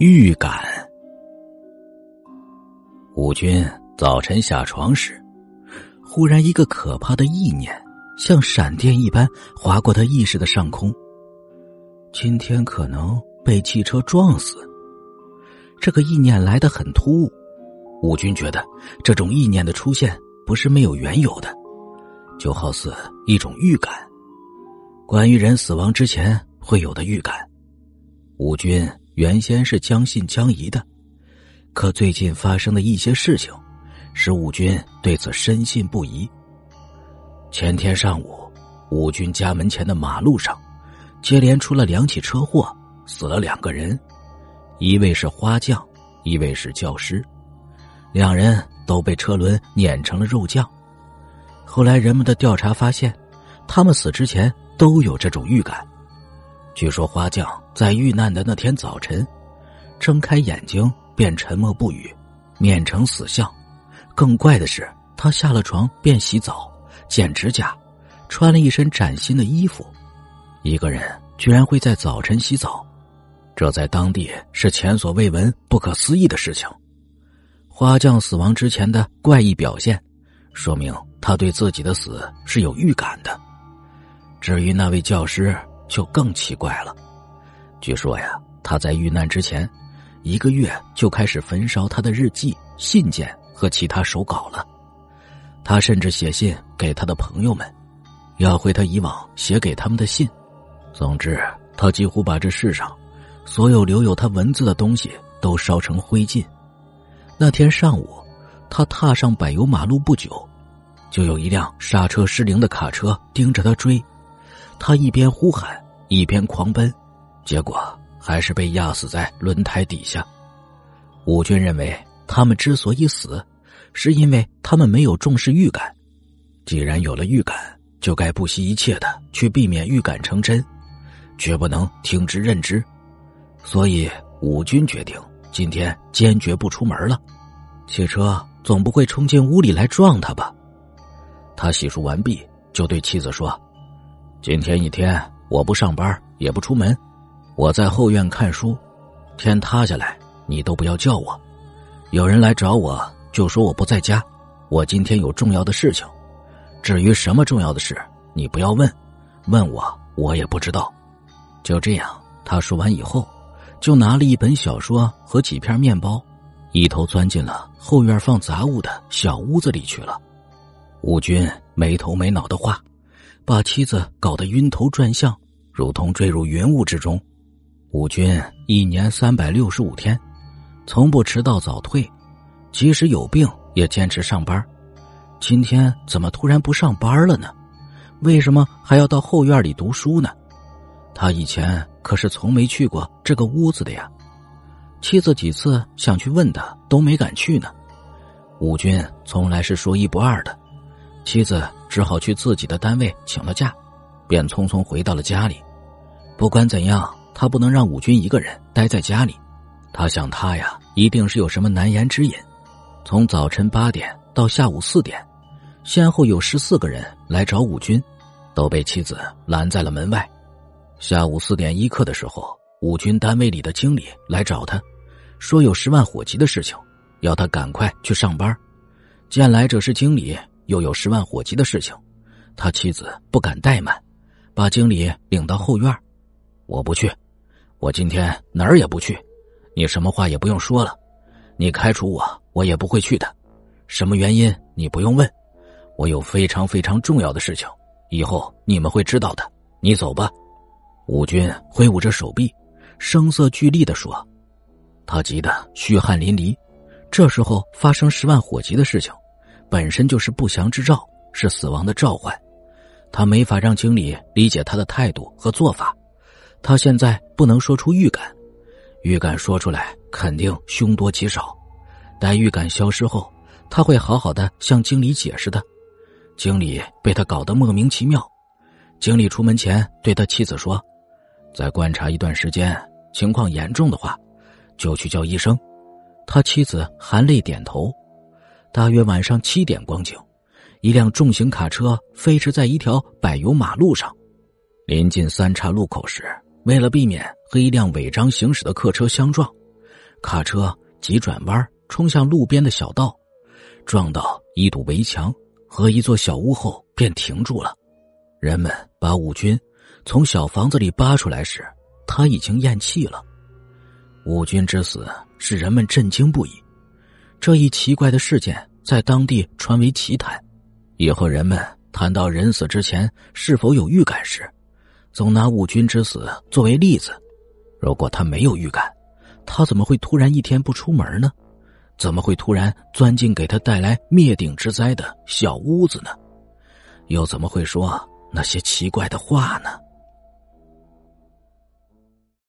预感。武军早晨下床时，忽然一个可怕的意念像闪电一般划过他意识的上空。今天可能被汽车撞死。这个意念来得很突兀，武军觉得这种意念的出现不是没有缘由的，就好似一种预感，关于人死亡之前会有的预感。武军。原先是将信将疑的，可最近发生的一些事情，使武军对此深信不疑。前天上午，武军家门前的马路上，接连出了两起车祸，死了两个人，一位是花匠，一位是教师，两人都被车轮碾成了肉酱。后来人们的调查发现，他们死之前都有这种预感。据说花匠在遇难的那天早晨，睁开眼睛便沉默不语，面呈死相。更怪的是，他下了床便洗澡、剪指甲，穿了一身崭新的衣服。一个人居然会在早晨洗澡，这在当地是前所未闻、不可思议的事情。花匠死亡之前的怪异表现，说明他对自己的死是有预感的。至于那位教师，就更奇怪了。据说呀，他在遇难之前一个月就开始焚烧他的日记、信件和其他手稿了。他甚至写信给他的朋友们，要回他以往写给他们的信。总之，他几乎把这世上所有留有他文字的东西都烧成灰烬。那天上午，他踏上柏油马路不久，就有一辆刹车失灵的卡车盯着他追。他一边呼喊，一边狂奔，结果还是被压死在轮胎底下。武军认为，他们之所以死，是因为他们没有重视预感。既然有了预感，就该不惜一切的去避免预感成真，绝不能听之任之。所以，武军决定今天坚决不出门了。汽车总不会冲进屋里来撞他吧？他洗漱完毕，就对妻子说。今天一天，我不上班，也不出门，我在后院看书。天塌下来，你都不要叫我。有人来找我，就说我不在家。我今天有重要的事情。至于什么重要的事，你不要问，问我我也不知道。就这样，他说完以后，就拿了一本小说和几片面包，一头钻进了后院放杂物的小屋子里去了。吴军没头没脑的话。把妻子搞得晕头转向，如同坠入云雾之中。吴军一年三百六十五天，从不迟到早退，即使有病也坚持上班。今天怎么突然不上班了呢？为什么还要到后院里读书呢？他以前可是从没去过这个屋子的呀。妻子几次想去问他，都没敢去呢。吴军从来是说一不二的。妻子只好去自己的单位请了假，便匆匆回到了家里。不管怎样，他不能让武军一个人待在家里。他想，他呀，一定是有什么难言之隐。从早晨八点到下午四点，先后有十四个人来找武军，都被妻子拦在了门外。下午四点一刻的时候，武军单位里的经理来找他，说有十万火急的事情，要他赶快去上班。见来者是经理。又有十万火急的事情，他妻子不敢怠慢，把经理领到后院。我不去，我今天哪儿也不去。你什么话也不用说了，你开除我，我也不会去的。什么原因你不用问，我有非常非常重要的事情，以后你们会知道的。你走吧。武军挥舞着手臂，声色俱厉的说：“他急得虚汗淋漓。这时候发生十万火急的事情。”本身就是不祥之兆，是死亡的召唤。他没法让经理理解他的态度和做法。他现在不能说出预感，预感说出来肯定凶多吉少。待预感消失后，他会好好的向经理解释的。经理被他搞得莫名其妙。经理出门前对他妻子说：“再观察一段时间，情况严重的话，就去叫医生。”他妻子含泪点头。大约晚上七点光景，一辆重型卡车飞驰在一条柏油马路上。临近三岔路口时，为了避免和一辆违章行驶的客车相撞，卡车急转弯，冲向路边的小道，撞到一堵围墙和一座小屋后便停住了。人们把武军从小房子里扒出来时，他已经咽气了。武军之死使人们震惊不已，这一奇怪的事件在当地传为奇谈。以后人们谈到人死之前是否有预感时，总拿武军之死作为例子。如果他没有预感，他怎么会突然一天不出门呢？怎么会突然钻进给他带来灭顶之灾的小屋子呢？又怎么会说那些奇怪的话呢？